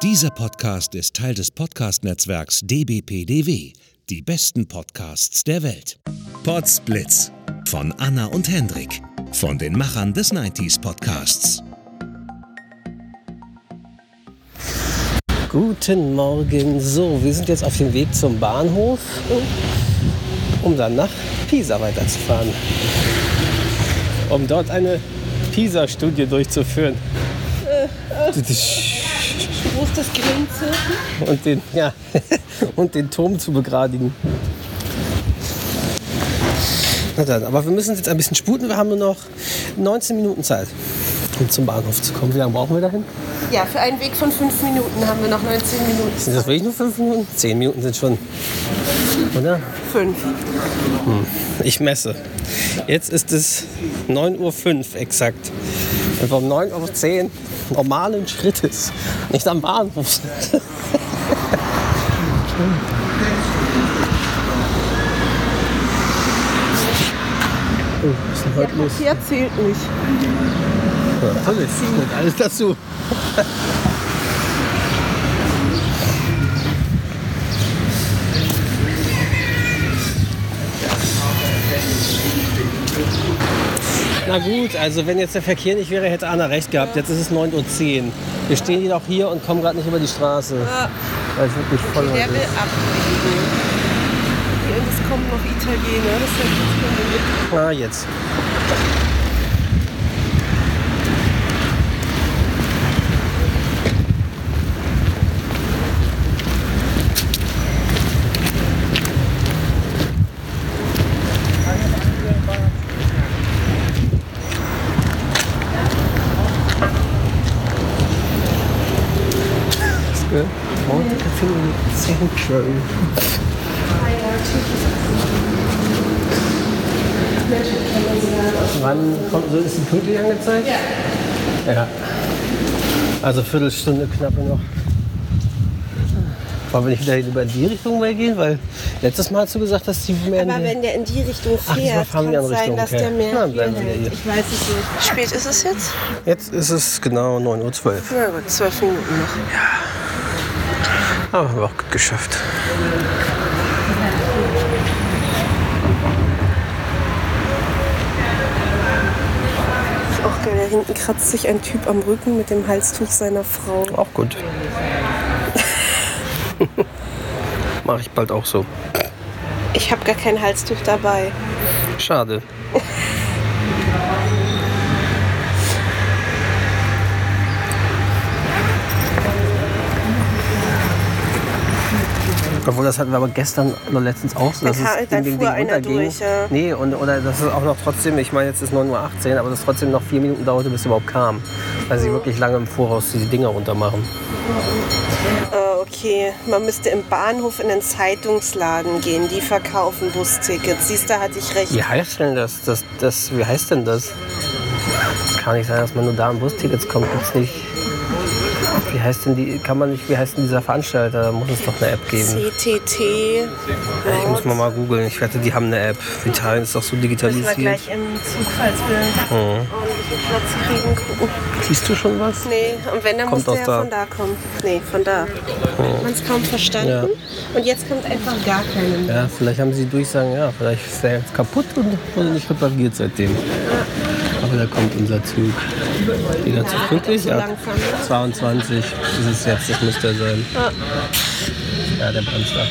Dieser Podcast ist Teil des Podcast-Netzwerks dbpdw. Die besten Podcasts der Welt. Podsblitz von Anna und Hendrik von den Machern des 90s Podcasts. Guten Morgen. So, wir sind jetzt auf dem Weg zum Bahnhof, um dann nach Pisa weiterzufahren. Um dort eine Pisa-Studie durchzuführen. Wo ist das? Und den, ja, und den Turm zu begradigen. Na dann, aber wir müssen uns jetzt ein bisschen sputen. Wir haben nur noch 19 Minuten Zeit, um zum Bahnhof zu kommen. Wie lange brauchen wir dahin? Ja, für einen Weg von fünf Minuten haben wir noch 19 Minuten. Sind das wirklich nur 5 Minuten? 10 Minuten sind schon. Oder? Fünf. Ich messe. Jetzt ist es 9.05 Uhr exakt. Und vom 9 auf 10 normalen Schrittes. Nicht am Bahnhof sind. Oh, was ist denn heute los? Hier zählt nicht. Ja. Gehört alles dazu. Na gut, also wenn jetzt der Verkehr nicht wäre, hätte Anna recht gehabt. Jetzt ist es 9.10 Uhr. Wir stehen jedoch hier und kommen gerade nicht über die Straße. Ah, Weil es wirklich voll der heute will ist. abbiegen. Und es kommen noch Italiener. Das ist ja Ah, jetzt. Cafe Central. Wann kommt, so ist die pünktlich angezeigt? Ja. Ja. Also Viertelstunde knappe noch. Wollen wir nicht wieder über in die Richtung mal gehen? Weil letztes Mal hast du gesagt, dass die mehr Aber wenn der in die Richtung Ach, fährt, fahren kann wir es in sein, Richtung, dass okay. der mehr hier bleiben wir hier. Ich weiß es nicht. Wie spät ist es jetzt? Jetzt ist es genau 9.12 Uhr. Na gut, zwölf Minuten noch. Aber haben wir auch gut geschafft. Auch geil. Da hinten kratzt sich ein Typ am Rücken mit dem Halstuch seiner Frau. Auch gut. Mache ich bald auch so. Ich habe gar kein Halstuch dabei. Schade. Obwohl, das hatten wir aber gestern oder letztens auch so, dass Da es kam- da Ding, Ding, runterging. durch, ja. Nee, und, oder dass es auch noch trotzdem, ich meine, jetzt ist 9.18 Uhr, aber dass es trotzdem noch vier Minuten dauerte, bis es überhaupt kam. Weil sie wirklich lange im Voraus diese Dinger runter machen. Äh, okay, man müsste im Bahnhof in den Zeitungsladen gehen. Die verkaufen Bustickets. Siehst du, hatte ich recht. Wie heißt denn das? das, das wie heißt denn das? Das kann nicht sein, dass man nur da an Bustickets kommt. Gibt's nicht. Wie heißt denn die, kann man nicht, wie heißt denn dieser Veranstalter? Da muss es doch eine App geben. CTT. Ja, ich muss mal mal googeln. Ich wette, die haben eine App. Italien ist doch so Müssen wir digitalisiert. gleich im Zug, falls wir Mhm. Platz kriegen, gucken. Siehst du schon was? Nee, und wenn, dann Kommt muss der da. von da kommen. Nee, von da. Man es kaum verstanden. Ja. Und jetzt kommt einfach gar keine mehr. Ja, vielleicht haben sie durchsagen, ja, vielleicht ist der jetzt kaputt und wurde nicht repariert seitdem. Aber da kommt unser Zug. Wieder zu pünktlich? so oder? 22 ist es jetzt, das müsste er sein. Ja, der bremst ab.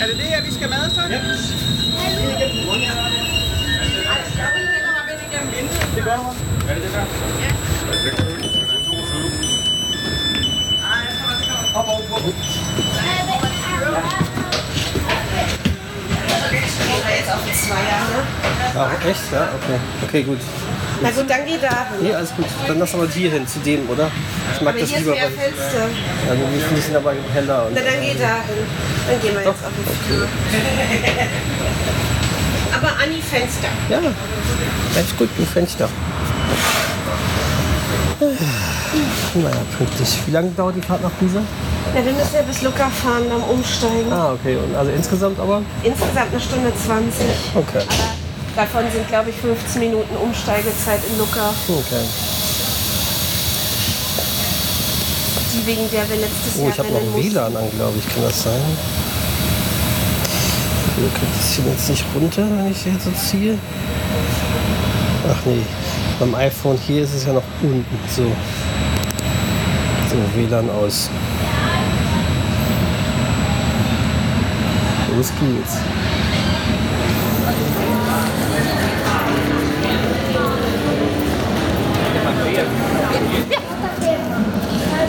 Er det det her, vi skal med så? Ja. Det gør hun. Er det det der? Ja. Ach, echt? Ja, okay. Okay, gut. Na gut, dann geh da hin. Nee, alles gut. Dann lass aber hier hin, zu dem, oder? Ich mag Aber das hier ist lieber. mehr weil- Fenster. Ja, ein bisschen aber heller. Und Na dann geh da hin. Dann gehen wir jetzt auf den Flur. Aber an die Fenster. ja, echt gut, ein Fenster. Naja, pünktlich. Wie lange dauert die Fahrt nach Pisa? Ja, wir müssen ja bis Lucca fahren, dann umsteigen. Ah, okay. Und also insgesamt aber? Insgesamt eine Stunde 20. Okay. Davon sind, glaube ich, 15 Minuten Umsteigezeit in Lucca, Okay. die wegen der wir letztes Oh, Jahr ich habe noch ein. WLAN an, glaube ich. Kann das sein? Hier kriegt das hier jetzt nicht runter, wenn ich hier so ziehe. Ach nee, beim iPhone hier ist es ja noch unten. So. WLAN aus. Los geht's.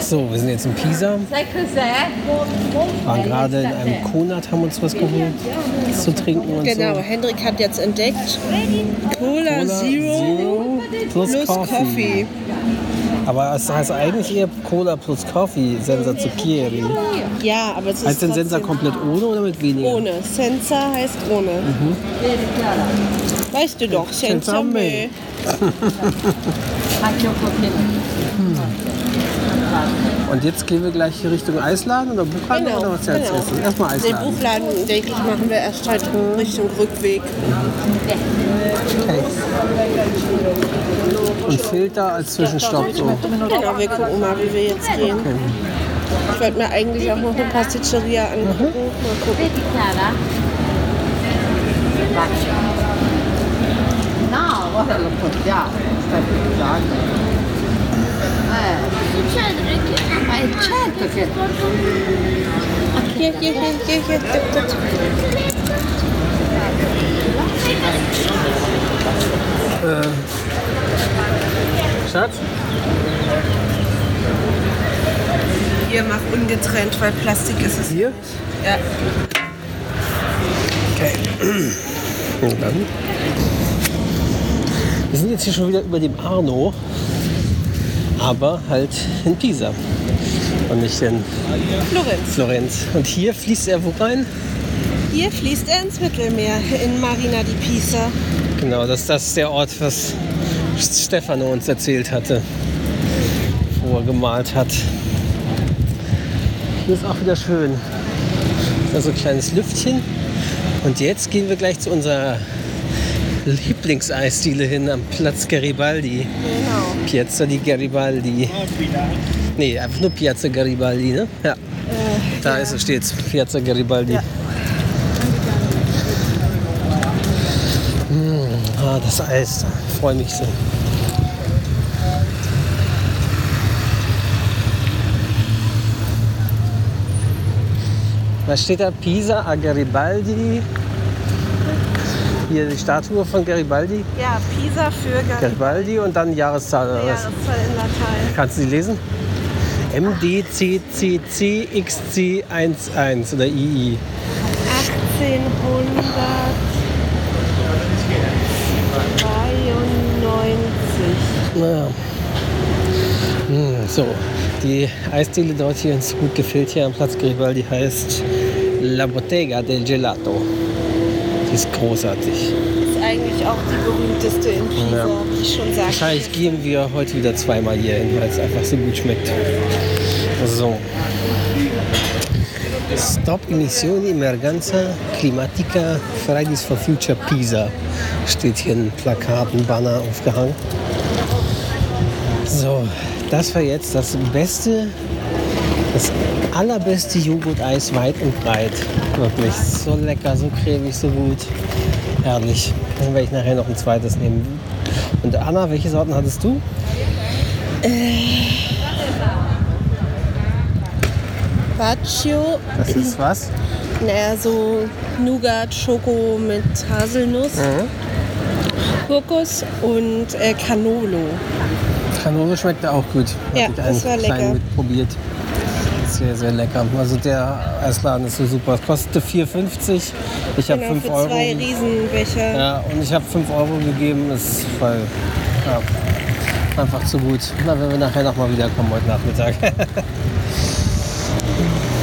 So, wir sind jetzt in Pisa. Waren gerade in einem Konat, haben uns was geholt zu trinken und Genau, so. Hendrik hat jetzt entdeckt Cola, Cola Zero, plus, plus Coffee. Coffee. Aber es heißt eigentlich eher Cola plus Coffee, Senza Zucchieri. Ja, aber es ist Heißt denn Senza trotzdem komplett ohne oder mit weniger? ohne. Senza heißt ohne. Weißt du doch, Senza me. me. Und jetzt gehen wir gleich hier Richtung Eisladen oder Buchhandlung Genau, oder was jetzt genau. essen? Erstmal Den Eisladen. Buchladen, denke ich, machen wir erst halt Richtung Rückweg. Okay. Und Filter als Zwischenstopp so. Genau, wir gucken mal, wie wir jetzt gehen. Ich wollte mir eigentlich auch noch eine Pasticceria angucken. Mal gucken. Hier, hier. Mach ungetrennt, weil Plastik ist es. Hier? Ja. Okay. Und dann? Wir sind jetzt hier schon wieder über dem Arno, aber halt in Pisa und nicht in Florenz. Florenz. Und hier fließt er wo rein? Hier fließt er ins Mittelmeer, in Marina di Pisa. Genau, das, das ist der Ort, was Stefano uns erzählt hatte, wo er gemalt hat. Hier ist auch wieder schön. Da so ein kleines Lüftchen. Und jetzt gehen wir gleich zu unserer Lieblingseisdiele hin am Platz Garibaldi. Genau. Piazza di Garibaldi. Nee, einfach nur Piazza Garibaldi, ne? Ja. da ist es steht's. Piazza Garibaldi. Ja. Mm, ah, das Eis. Ich freue mich so. Was steht da? Pisa a Garibaldi. Hier die Statue von Garibaldi. Ja, Pisa für Gar Garibaldi und dann Jahreszahl oder? Jahreszahl in Latein. Kannst du sie lesen? MDCCCXC11 oder II. 1892. Naja. So, die Eisdiele dort hier uns gut gefällt hier am Platz Garibaldi heißt La Bottega del Gelato. Die ist großartig. Ist eigentlich auch die berühmteste in Pisa, Ja. wie ich schon sagte. Wahrscheinlich gehen wir heute wieder zweimal hier hin, weil es einfach so gut schmeckt. So. Stop Emissioni Emergenza Climatica Fridays for Future Pisa. Steht hier ein Plakat, ein Banner aufgehangen. So, das war jetzt das beste, das allerbeste Joghurt-Eis weit und breit. Wirklich so lecker, so cremig, so gut. Herrlich. Dann werde ich nachher noch ein zweites nehmen. Und Anna, welche Sorten hattest du? Baccio, Das ist was? naja, so Nougat, Schoko mit Haselnuss, Kokos und äh, Canolo. Canolo schmeckt auch gut. Ja, das war lecker. Mitprobiert. Sehr, sehr lecker. Also der Eisladen ist so super. Es kostete 4,50. Ich habe Genau, 5 für Euro. zwei Riesenbecher. Ja, und ich habe 5 Euro gegeben. Ist voll, ja, einfach zu gut. Na, wenn wir nachher noch mal wiederkommen heute Nachmittag.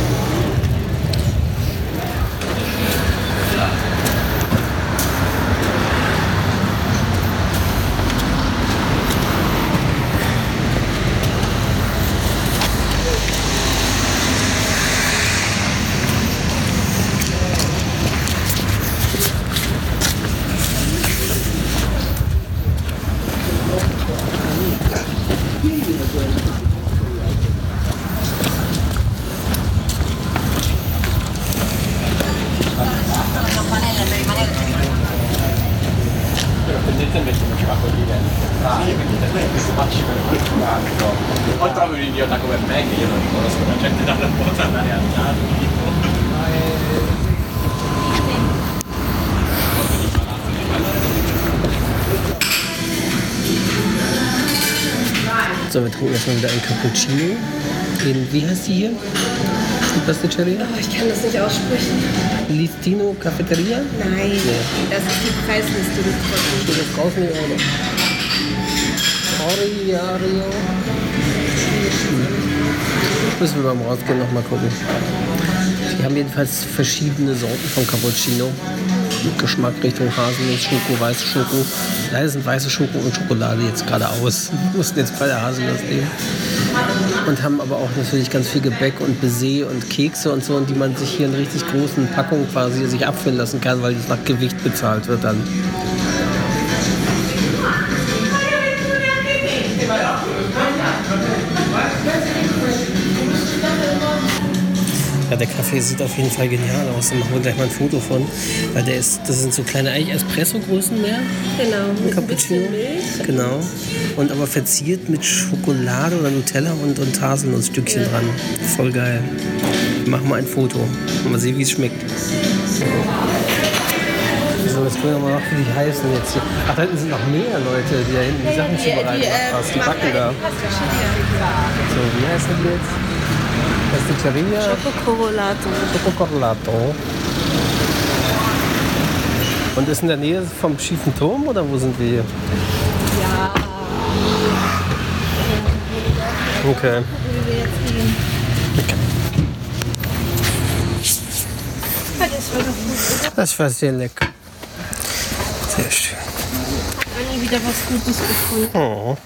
trinken erstmal wieder ein Cappuccino. In, wie heißt die hier? Die Pasticceria? Oh, ich kann das nicht aussprechen. Listino Cafeteria? Nein, das ist die Preisliste mit Steht das draußen hier noch? Oriario. Müssen wir beim Rausgehen noch mal gucken. Die haben jedenfalls verschiedene Sorten von Cappuccino. Geschmack Richtung Haselnuss, Schoko, weiße Schoko. Leider sind weiße Schoko und Schokolade jetzt gerade aus. Wir mussten jetzt bei der Haselnuss nehmen. Und haben aber auch natürlich ganz viel Gebäck und Baiser und Kekse und so, und die man sich hier in richtig großen Packungen quasi sich abfüllen lassen kann, weil das nach Gewicht bezahlt wird dann. Der Kaffee sieht auf jeden Fall genial aus. Da machen wir gleich mal ein Foto von. Weil der ist, das sind so kleine eigentlich Espresso-Größen mehr. Genau, mit ein Cappuccino. bisschen Milch. Genau. Und aber verziert mit Schokolade oder Nutella und, und Haselnussstückchen dran. Voll geil. Wir machen mal ein Foto. Mal sehen, wie es schmeckt. So, jetzt gucken wir mal nach, wie die heißen jetzt hier. Ach, da hinten sind noch mehr Leute, die da hinten die Sachen zubereiten. Ach, krass, die backen da. So, wie heißen die jetzt? Pasticceria Schokokorolato. Schokokorlato. Und ist in der Nähe vom schiefen Turm oder wo sind wir hier? Ja, Okay. Das war sehr lecker. Sehr schön. Anni wieder was Gutes gefunden. Oh.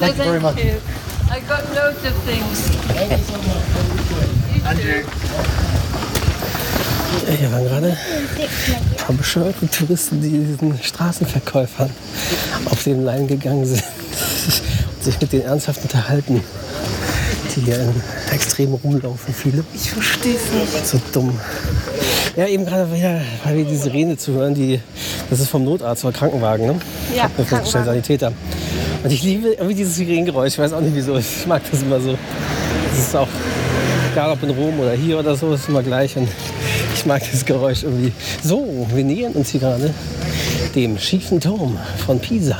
Thank you very much. you. I got loads of things. Ja, hier waren gerade ein paar bescheuerte Touristen, die diesen Straßenverkäufern auf den Leim gegangen sind und sich mit denen ernsthaft unterhalten. Die hier in extrem rumlaufen, viele. Ich verstehe es nicht. So dumm. Ja, eben gerade wieder, weil wir die Sirene zu hören, die, das ist vom Notarzt oder Krankenwagen, ne? Ja, Krankenwagen. Sanitäter. Und ich liebe irgendwie dieses Sirenengeräusch, ich weiß auch nicht wieso, ich mag das immer so. Das ist auch, egal ob in Rom oder hier oder so, ist immer gleich und ich mag das Geräusch irgendwie. So, wir nähern uns hier gerade dem schiefen Turm von Pisa.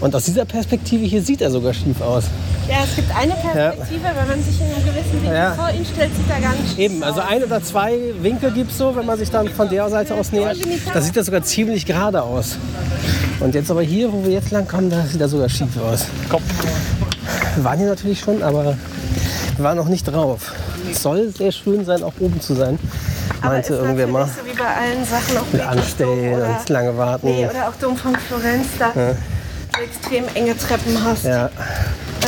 Und aus dieser Perspektive hier sieht er sogar schief aus. Ja, es gibt eine Perspektive, wenn man sich in einem gewissen Winkel Ja. vor ihn stellt, sieht er ganz schief Eben, also ein oder zwei Winkel gibt es so, wenn man sich dann von der Seite aus nähert. Da sieht das sogar ziemlich gerade aus. Und jetzt aber hier, wo wir jetzt lang kommen, da sieht er sogar schief aus. Wir waren hier natürlich schon, aber wir waren noch nicht drauf. Es soll sehr schön sein, auch oben zu sein, Aber meinte ist irgendwer mal. so wie bei allen Sachen auch Mit wie Anstellen oder, und lange warten. nee, oder auch Dom von Florenz, da so extrem enge Treppen hast. Ja.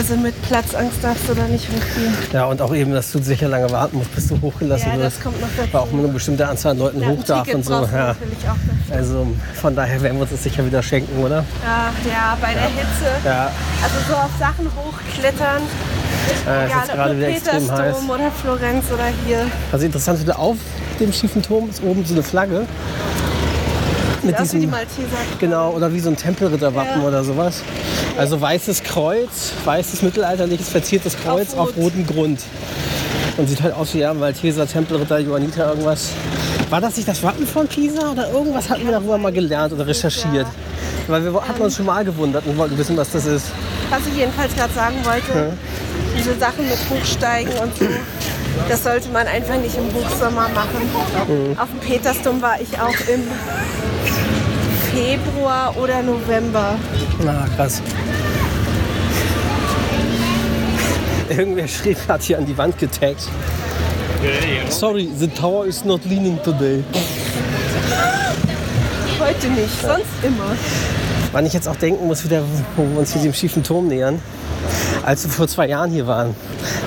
Also mit Platzangst darfst du da nicht hochgehen. ja, und auch eben, dass du sicher lange warten musst, bis du hochgelassen Ja, das wirst. kommt noch dazu. Weil auch nur eine bestimmte Anzahl an Leuten Ja, hoch darf und so. Ja. natürlich auch. Also von daher werden wir uns das sicher wieder schenken, oder? Ja, ja, bei der Hitze. Ja, Also so auf Sachen hochklettern. äh, ist Egal, jetzt ob gerade wieder extrem heiß. Oder Florenz oder hier. Also interessant wieder auf dem schiefen Turm ist oben so eine Flagge. Mit Aus wie die diesem, Malteser. genau, oder wie so ein Tempelritterwappen Ja. oder sowas. Also weißes Kreuz, weißes mittelalterliches verziertes Kreuz Auf auf, Rot. rotem Grund. Und sieht halt aus wie ja, Malteser, Tempelritter, Johanniter, irgendwas. War das nicht das Wappen von Pisa oder irgendwas hatten wir darüber mal gelernt oder recherchiert? Weil wir hatten uns schon mal gewundert und wollten wissen, was das ist. Was ich jedenfalls gerade sagen wollte, diese Sachen mit Hochsteigen und so, das sollte man einfach nicht im Hochsommer machen. Mhm. Auf dem Petersdom war ich auch im Februar oder November. Na, krass. Irgendwer schrieb, hat hier an die Wand getaggt. Sorry, the tower is not leaning today. Heute nicht, sonst immer. Wann ich jetzt auch denken muss, wieder, wo wir uns hier dem schiefen Turm nähern, als wir vor zwei Jahren hier waren.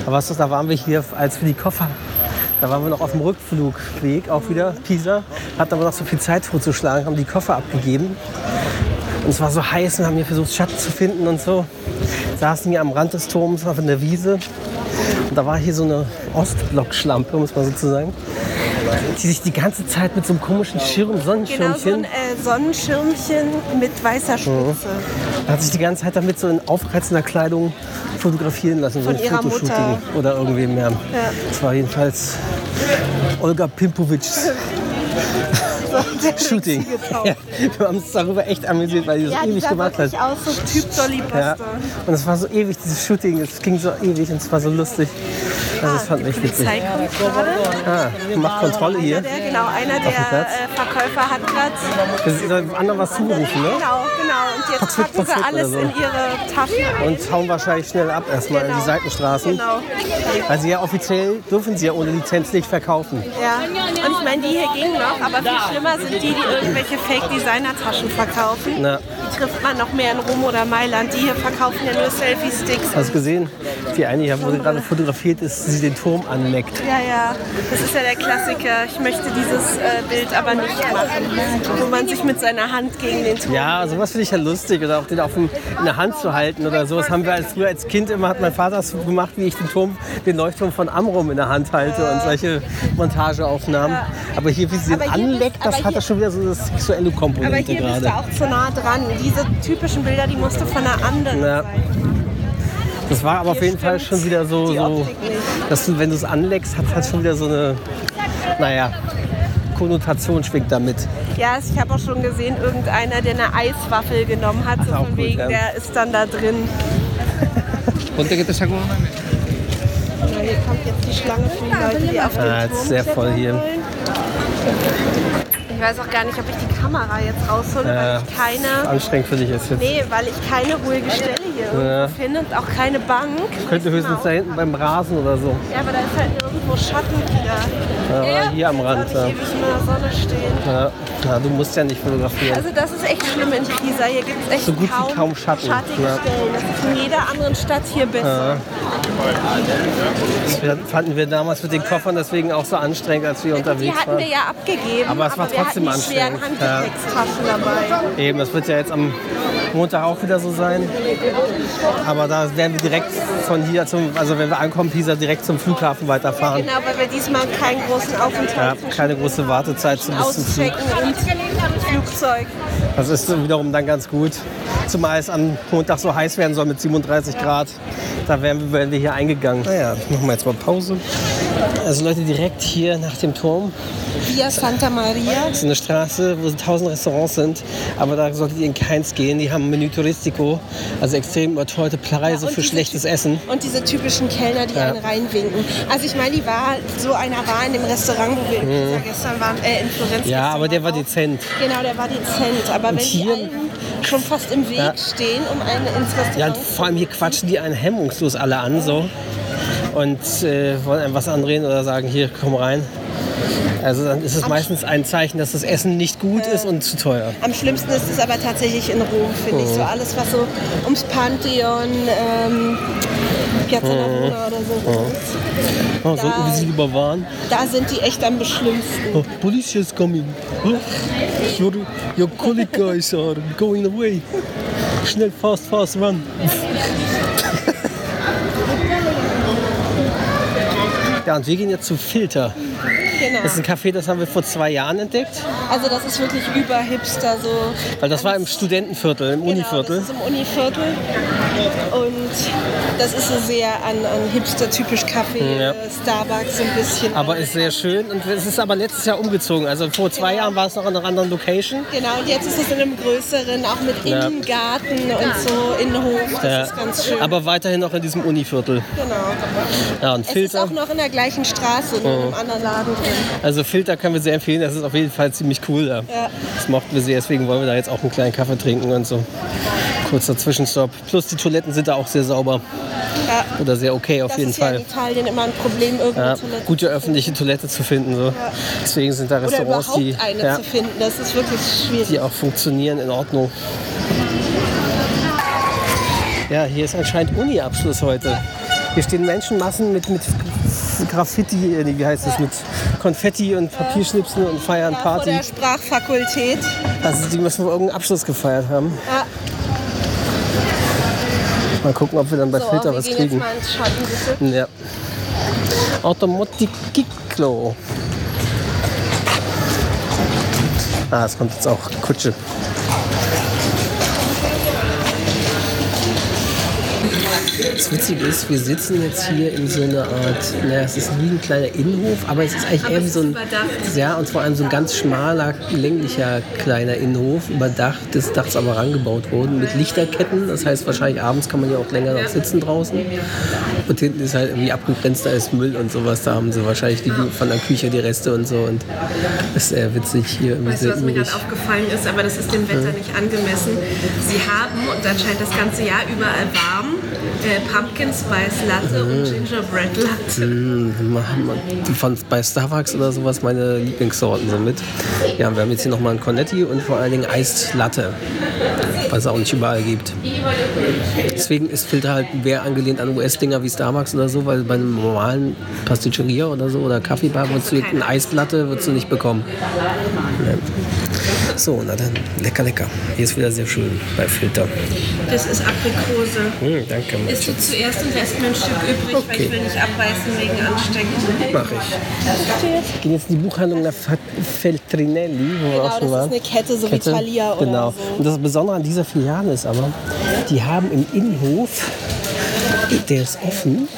War's doch, da waren wir hier, als wir die Koffer, da waren wir noch auf dem Rückflugweg, auch wieder Pisa, hatten aber noch so viel Zeit vorzuschlagen, haben die Koffer abgegeben. Und es war so heiß und haben hier versucht, Schatten zu finden und so. Saßen hier am Rand des Turms auf der Wiese. Und da war hier so eine Ostblockschlampe, muss man sozusagen, die sich die ganze Zeit mit so einem komischen Schirm, Genau so ein Sonnenschirmchen, äh, Sonnenschirmchen mit weißer Spitze. hat sich die ganze Zeit damit so in aufreizender Kleidung fotografieren lassen, so Von ein ihrer Fotoshooting Mutter. oder irgendwem mehr. Das war jedenfalls Olga Pimpovics Shooting. Ja, wir haben uns darüber echt amüsiert, weil die das Ja, ewig gemacht hat. aus, so Typ Dolly Ja. Und es war so ewig, dieses Shooting, es ging so ewig und es war so lustig. Also das fand ich witzig. Polizei kommt gerade. Ah, macht Kontrolle hier. Der, genau, einer der äh, Verkäufer hat gerade Das ist dem anderen was zugerufen, ne? Genau, genau. Und jetzt packen sie Potzwitz alles so. in ihre Taschen. Und hauen wahrscheinlich schnell ab erstmal in die Genau. Seitenstraßen. Genau. Sie ja offiziell dürfen sie ja ohne Lizenz nicht verkaufen. Ja. Und ich meine, die hier gingen noch, aber viel schlimmer sind die, die irgendwelche Fake-Designer-Taschen verkaufen. Na, trifft man noch mehr in Rom oder Mailand. Die hier verkaufen ja nur Selfie-Sticks. hast du gesehen? Die eine hier wurde gerade fotografiert, ist sie den Turm anleckt. Ja, ja, das ist ja der Klassiker. Ich möchte dieses äh, Bild aber nicht machen, wo man sich mit seiner Hand gegen den Turm. Ja, sowas finde ich ja lustig. Oder auch den auf dem, in der Hand zu halten oder so. Das haben wir als früher als Kind immer, hat mein Vater so gemacht, wie ich den Turm, den Leuchtturm von Amrum in der Hand halte und solche Montageaufnahmen. Aber hier, wie sie den Aber hier bist- anleckt, das aber hat hier- das schon wieder so eine sexuelle Aber Komponente hier bist gerade. du auch zu nah dran. Diese typischen Bilder, die musst du von einer anderen Ja. Seite. Das war aber auf Hier jeden Fall schon wieder so, so dass du, wenn du es anleckst, hat halt schon wieder so eine, naja, Konnotation schwingt damit. Ja, ich habe auch schon gesehen, irgendeiner, der eine Eiswaffel genommen hat, so Ach, auch von gut, wegen, ja. der ist dann da drin. Que te saco una. Ja, hier kommt jetzt die Schlange für die Leute, die auf den Ah, Turm ist sehr voll hier. wollen. Ich weiß auch gar nicht, ob ich die Kamera jetzt raushole, Ja. weil ich keine... Anstrengend für dich ist jetzt. Nee, weil ich keine ruhige Stelle hier irgendwo Ja. finde und auch keine Bank. Könnte höchstens da hinten beim Rasen oder so. Ja, aber da ist halt nirgendwo Schatten wieder. Ja, hier am Rand. Ja. ewig in der Sonne stehen. Ja. Ja, du musst ja nicht fotografieren. Also das ist echt schlimm in Pisa. Hier gibt es echt So gut wie kaum, kaum Schatten. schattige Ja. Stellen. Das ist in jeder anderen Stadt hier besser. Das fanden wir damals mit den Koffern deswegen auch so anstrengend, als wir Die unterwegs hatten waren. wir ja abgegeben, Aber es war wir trotzdem hatten die schweren anstrengend. Ja. Handgepäckstaschen dabei. Eben, das wird ja jetzt am Montag auch wieder so sein. Aber da werden wir direkt von hier zum, also wenn wir ankommen, Pisa direkt zum Flughafen weiterfahren. Genau, weil wir diesmal keinen großen Aufenthalt Ja, keine große Wartezeit zum Flug. Flugzeug. Das ist wiederum dann ganz gut. Zumal es am Montag so heiß werden soll mit 37 Grad. Da werden wir, werden wir hier eingegangen. Naja, machen wir jetzt mal Pause. Also Leute, direkt hier nach dem Turm Via Santa Maria. Das ist eine Straße, wo tausend Restaurants sind, aber da solltet ihr in keins gehen. Die haben Menü Touristico, also extrem überteuerte Preise und für schlechtes Essen. Und diese typischen Kellner, die Ja. einen reinwinken. Also ich meine, die war, so einer war in dem Restaurant, wo wir Pisa gestern waren, äh, in Florenz. Mhm. Ja, aber der war auch. dezent. Genau, der war dezent. Aber wenn hier- die einen schon fast im Weg Ja. stehen, um einen ins Restaurant Ja, und vor allem hier quatschen die einen hemmungslos alle an so und äh, wollen einem was andrehen oder sagen, hier, komm rein. Also dann ist es meistens ein Zeichen, dass das Essen nicht gut ist und zu teuer. Am schlimmsten ist es aber tatsächlich in Rom, finde ich. So alles, was so ums Pantheon, ähm, Piazza Navona oder so ist. Oh, sollten wir sie lieber warnen? Da sind die echt am beschlimmsten. Oh, police is coming. Oh, your, your colleague guys are going away. Schnell, fast, fast, run. Ja, und wir gehen jetzt zu Filter. Genau. Das ist ein Café, das haben wir vor zwei Jahren entdeckt. Also das ist wirklich über Hipster so. Weil das war im Studentenviertel, im Genau, Univiertel. das ist im Univiertel. Und das ist so sehr an, an Hipster-typisch Kaffee, Ja. äh, Starbucks so ein bisschen. Aber ist sehr schön und es ist aber letztes Jahr umgezogen. Also vor zwei Jahren war es noch in einer anderen Location. Genau, und jetzt ist es in einem größeren, auch mit Ja. Innengarten und so, Innenhof. Das Ja. ist ganz schön. Aber weiterhin noch in diesem Univiertel. genau. Ja, und Es ist Filter. auch noch in der gleichen Straße, nur in einem anderen Laden drin. Also Filter können wir sehr empfehlen. Das ist auf jeden Fall ziemlich cool. Da. Ja. Das mochten wir sehr. Deswegen wollen wir da jetzt auch einen kleinen Kaffee trinken und so. Kurzer Zwischenstopp. Plus die Toiletten sind da auch sehr sauber. Ja. Oder sehr okay auf Das jeden ist ja Fall. in Italien immer ein Problem, irgendeine Ja, Toilette. gute öffentliche Toilette zu finden. So. Deswegen sind da Oder Restaurants, überhaupt die, eine zu finden, das ist wirklich schwierig. die auch funktionieren in Ordnung. Ja, hier ist anscheinend Uni-Abschluss heute. Hier stehen Menschenmassen mit, mit Graffiti, äh, wie heißt das, mit Konfetti und Papierschnipsen und feiern Ja, vor Party. der Sprachfakultät. Also die müssen wohl irgendeinen Abschluss gefeiert haben. Ja. Mal gucken, ob wir dann bei So, Filter wir was kriegen. Ja. Automotikiklo. Ah, es kommt jetzt auch Kutsche. Das Witzige ist, wir sitzen jetzt hier in so einer Art, naja, es ist wie ein kleiner Innenhof, aber es ist eigentlich eher wie so ein, ja, und vor allem so ein ganz schmaler, länglicher kleiner Innenhof, überdacht, des Dachs aber rangebaut worden, mit Lichterketten. Das heißt, wahrscheinlich abends kann man ja auch länger noch sitzen draußen. Und hinten ist halt irgendwie abgegrenzt, da ist Müll und sowas. Da haben sie wahrscheinlich die, von der Küche die Reste und so. Und das ist sehr witzig hier. Weißt du, was mir gerade aufgefallen ist, aber das ist dem Wetter nicht angemessen. Sie haben, und anscheinend das ganze Jahr überall warm, äh, Pumpkin Spice Latte und Gingerbread Latte. Mm, Von, bei Starbucks oder sowas meine Lieblingssorten so mit. Ja, wir haben jetzt hier nochmal ein Cornetti und vor allen Dingen Eist Latte, was es auch nicht überall gibt. Deswegen ist Filter halt mehr angelehnt an US-Dinger wie Starbucks oder so, weil bei einem normalen Pasticceria oder so oder Kaffeebar würdest du eine Eislatte würdest du nicht bekommen. Ja. So, na dann, lecker, lecker. Hier ist wieder sehr schön bei Filter. Das ist Aprikose. Hm, danke, mein Isst du zuerst und lässt mir ein Stück übrig, weil Okay. ich will nicht abbeißen wegen Anstecken. Mach ich. Wir gehen jetzt in die Buchhandlung nach Feltrinelli, wo wir Genau, auch schon das waren. ist eine Kette, so wie Thalia oder genau. so. Und das Besondere an dieser Filiale ist aber, die haben im Innenhof, der ist offen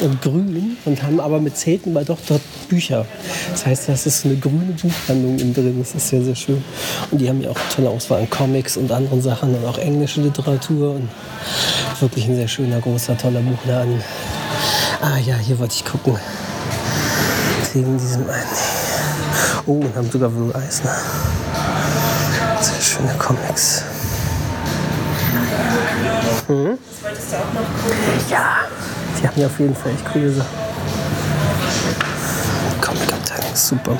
und grün und haben aber mit Zelten bei doch dort Bücher. Das heißt, das ist eine grüne Buchhandlung innen drin. Das ist sehr, sehr schön. Und die haben ja auch tolle Auswahl an Comics und anderen Sachen und auch englische Literatur und wirklich ein sehr schöner, großer, toller Buchladen. Ah ja, hier wollte ich gucken. Wegen diesem einen. Oh, und haben sogar Will Eisner. Sehr schöne Comics. Mhm. Ja, die haben ja auf jeden Fall echt coole Sachen. Comic-Abteilung ist super.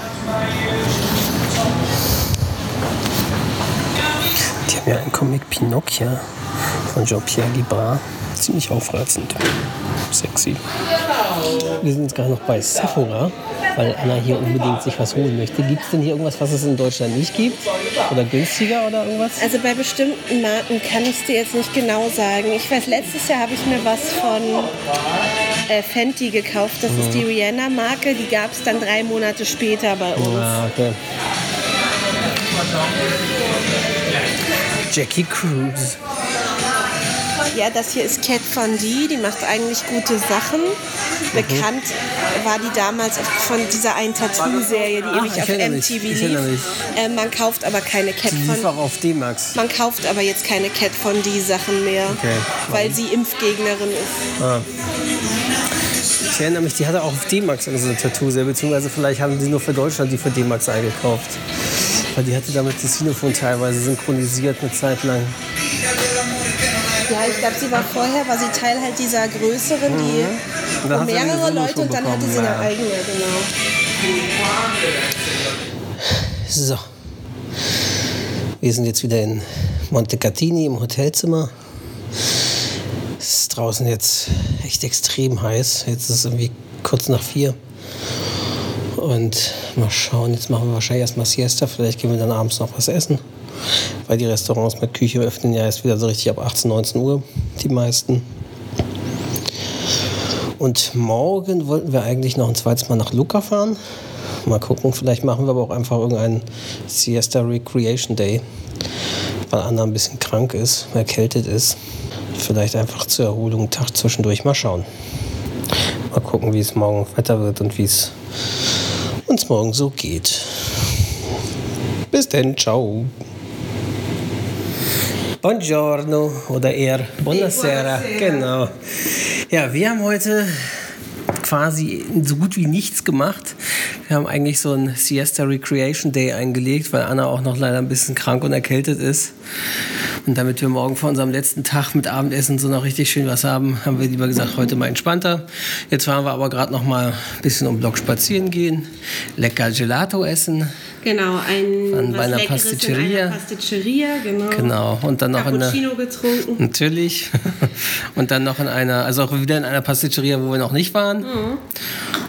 Die haben ja einen Comic Pinocchio von Jean-Pierre Guibrat. Ziemlich aufreizend. Sexy. Wir sind jetzt gerade noch bei Sephora, weil Anna hier unbedingt sich was holen möchte. Gibt es denn hier irgendwas, was es in Deutschland nicht gibt? Oder günstiger oder irgendwas? Also bei bestimmten Marken kann ich es dir jetzt nicht genau sagen. Ich weiß, letztes Jahr habe ich mir was von äh, Fenty gekauft. Das ist die Rihanna-Marke. Die gab es dann drei Monate später bei uns. Ah, okay. Jackie Cruise. Ja, das hier ist Cat Von D. Die macht eigentlich gute Sachen. Bekannt war die damals von dieser einen Tattoo-Serie, die ewig ich auf mich, MTV ich lief. mich. Äh, man kauft aber keine Cat Die lief Von auch auf D-Max. Man kauft aber jetzt keine Cat Von D Sachen mehr, Okay. weil sie Impfgegnerin ist. Ich erinnere mich, die hatte auch auf D-Max so eine Tattoo-Serie, beziehungsweise vielleicht haben sie nur für Deutschland die für D-Max eingekauft. Weil die hatte damit das Xylophon teilweise synchronisiert eine Zeit lang. Ja, ich glaube, sie war vorher, war sie Teil halt dieser größeren, die Und hat sie mehrere Leute und dann hatte sie eine eigene, genau. So. Wir sind jetzt wieder in Montecatini im Hotelzimmer. Es ist draußen jetzt echt extrem heiß. Jetzt ist es irgendwie kurz nach vier. Und mal schauen, jetzt machen wir wahrscheinlich erstmal Siesta. Vielleicht gehen wir dann abends noch was essen. Weil die Restaurants mit Küche öffnen ja erst wieder so richtig ab 18, 19 Uhr, die meisten. Und morgen wollten wir eigentlich noch ein zweites Mal nach Lucca fahren. Mal gucken, vielleicht machen wir aber auch einfach irgendeinen Siesta Recreation Day, weil Anna ein bisschen krank ist, erkältet ist. Vielleicht einfach zur Erholung einen Tag zwischendurch mal schauen. Mal gucken, wie es morgen Wetter wird und wie es uns morgen so geht. Bis denn, ciao. Buongiorno oder eher Buonasera. Genau. Ja, wir haben heute quasi so gut wie nichts gemacht. Wir haben eigentlich so einen Siesta Recreation Day eingelegt, weil Anna auch noch leider ein bisschen krank und erkältet ist. Und damit wir morgen vor unserem letzten Tag mit Abendessen so noch richtig schön was haben, haben wir lieber gesagt, heute mal entspannter. Jetzt fahren wir aber gerade noch mal ein bisschen um Block spazieren gehen, lecker Gelato essen. Genau, ein Von- was bei einer Pasticceria. In einer Pasticceria, genau. Genau. Und dann noch in einer, getrunken. Natürlich. Und dann noch in einer, also auch wieder in einer Pasticceria, wo wir noch nicht waren.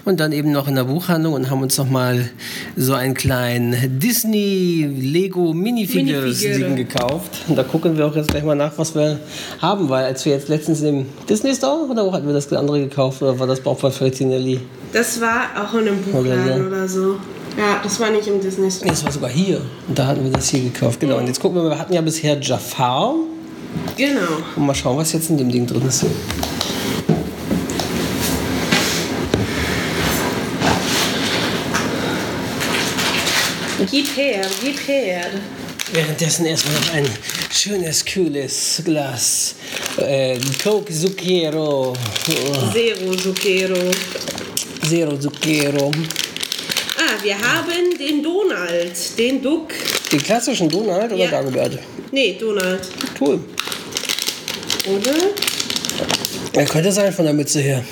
Und dann eben noch in der Buchhandlung und haben uns noch mal so einen kleinen Disney Lego Minifigures Minifigure. Gekauft. Und da gucken wir auch jetzt gleich mal nach, was wir haben, weil als wir jetzt letztens im Disney Store oder wo hatten wir das andere gekauft oder war das auch bei Feltinelli? Das war auch in einem Buchladen oder so. Ja, das war nicht im Disney Store. Das war sogar hier. Und da hatten wir das hier gekauft. Genau. Und jetzt gucken wir mal, wir hatten ja bisher Jafar. Genau. Und mal schauen, was jetzt in dem Ding drin ist. Gib her, gib her. Währenddessen erstmal noch ein schönes, kühles Glas äh, Coke Zucchero. Oh, Zero Zucchero. Zero Zucchero. Ah, wir haben den Donald, den Duck. Den klassischen Donald oder Ja. Dagobert? Nee, Donald. Cool. Oder? Er könnte sein von der Mütze her.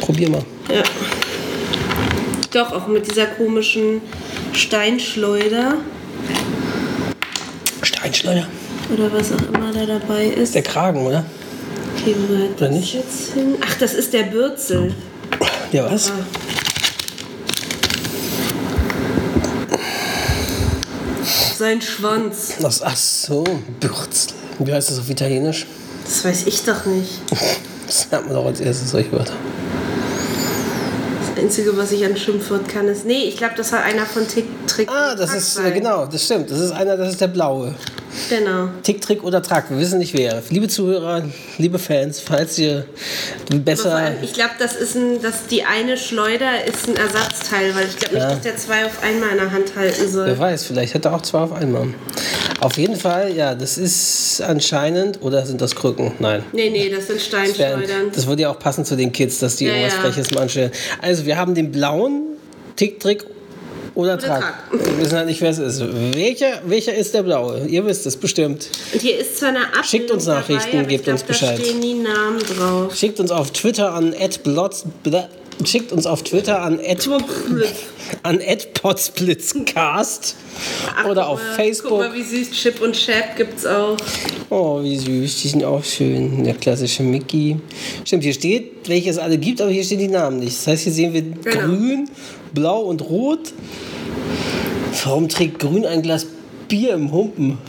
Probier mal. Ja. Doch, auch mit dieser komischen Steinschleuder. Steinschleuder. Oder was auch immer da dabei ist. Der Kragen, oder? Okay, Oder nicht? jetzt hin? Ach, das ist der Bürzel. Ja, was? Sein Schwanz. Das, ach so, Bürzel. Wie heißt das auf Italienisch? Das weiß ich doch nicht. Das hat man doch als erstes solche Wörter. Das Einzige, was ich an Schimpfwort kann, ist. Nee, ich glaube, das war einer von Tick, Trick. Ah, das Track ist, sein. genau, das stimmt. Das ist einer, das ist der blaue. Genau. Tick, Trick oder Track, wir wissen nicht wer. Liebe Zuhörer, liebe Fans, falls ihr besser. allem, ich glaube, das ist ein, dass die eine Schleuder ist ein Ersatzteil, weil ich glaube nicht, Ja. dass der zwei auf einmal in der Hand halten soll. Wer weiß, vielleicht hat er auch zwei auf einmal. Auf jeden Fall, ja, das ist anscheinend. Oder sind das Krücken? Nein. Nee, nee, das sind Das, Steinschleudern. das würde ja auch passen zu den Kids, dass die Ja, irgendwas ja. Freches manche. Also, wir haben den blauen Tick, Trick oder, Track. Track. Wir wissen halt nicht, wer es ist. Welcher, welcher ist der blaue? Ihr wisst es bestimmt. Und hier ist zwar eine Abbildung Schickt uns Nachrichten, dabei, gebt glaub, uns Bescheid. Da stehen die Namen drauf. Schickt uns auf Twitter an @blots schickt uns auf Twitter an an @potsblitzcast oder auf mal, Facebook. Guck mal, wie süß Chip und Chap gibt's auch. Oh, wie süß, die sind auch schön. Der klassische Mickey. Stimmt, hier steht, welche es alle gibt, aber hier stehen die Namen nicht. Das heißt, hier sehen wir Genau. grün, blau und rot. Warum trägt grün ein Glas Bier im Humpen?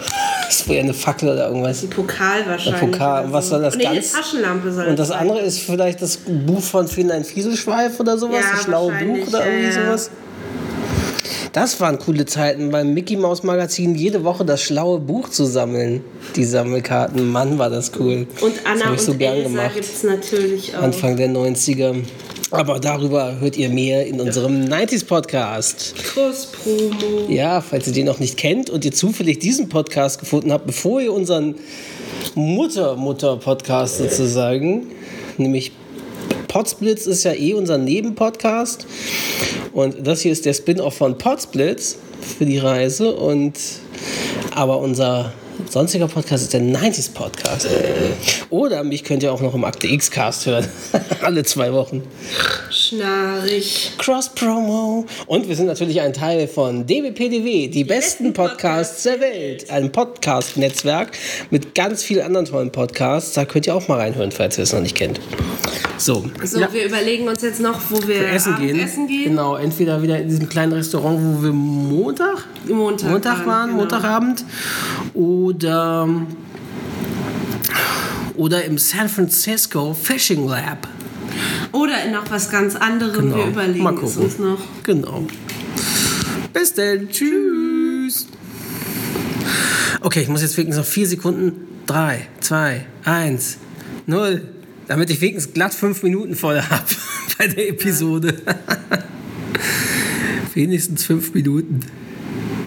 Das wäre eine Fackel oder irgendwas. Ein Pokal wahrscheinlich. Ein Pokal. Was so. soll das nee, ganz- Eine Taschenlampe soll Und das sein. andere ist vielleicht das Buch von Finn ein Fieselschweif oder sowas, Ja, das schlaue wahrscheinlich, Buch oder irgendwie ja. sowas. Das waren coole Zeiten beim Mickey Maus Magazin jede Woche das schlaue Buch zu sammeln. Die Sammelkarten, Mann, war das cool. Und das Anna habe ich so und gern Elsa gemacht. gibt's natürlich auch. Anfang der 90er. Aber darüber hört ihr mehr in unserem 90s Podcast. Cross-Promo. Ja, falls ihr den noch nicht kennt und ihr zufällig diesen Podcast gefunden habt, bevor ihr unseren Mutter-Mutter-Podcast sozusagen, nämlich Potsblitz ist ja eh unser Nebenpodcast und das hier ist der Spin-off von Potsblitz für die Reise und aber unser sonstiger Podcast ist der 90s Podcast. Oder mich könnt ihr auch noch im Akte X Cast hören. Alle zwei Wochen. Schnarrig. Cross-Promo. Und wir sind natürlich ein Teil von DBPDW, die, besten Podcasts der Welt. Ein Podcast-Netzwerk mit ganz vielen anderen tollen Podcasts. Da könnt ihr auch mal reinhören, falls ihr es noch nicht kennt. So, So, ja, wir überlegen uns jetzt noch, wo wir Essen gehen. Essen gehen. Genau, entweder wieder in diesem kleinen Restaurant, wo wir Montag, Montag, Montag waren, genau. Montagabend. Oder, oder im San Francisco Fishing Lab. Oder in noch was ganz anderem. Wir überlegen Genau. Mal es uns noch. Genau. Bis dann. Tschüss. Okay, ich muss jetzt wenigstens noch vier Sekunden. Drei, zwei, eins, null. Damit ich wenigstens glatt fünf Minuten voll habe bei der Episode. wenigstens fünf Minuten.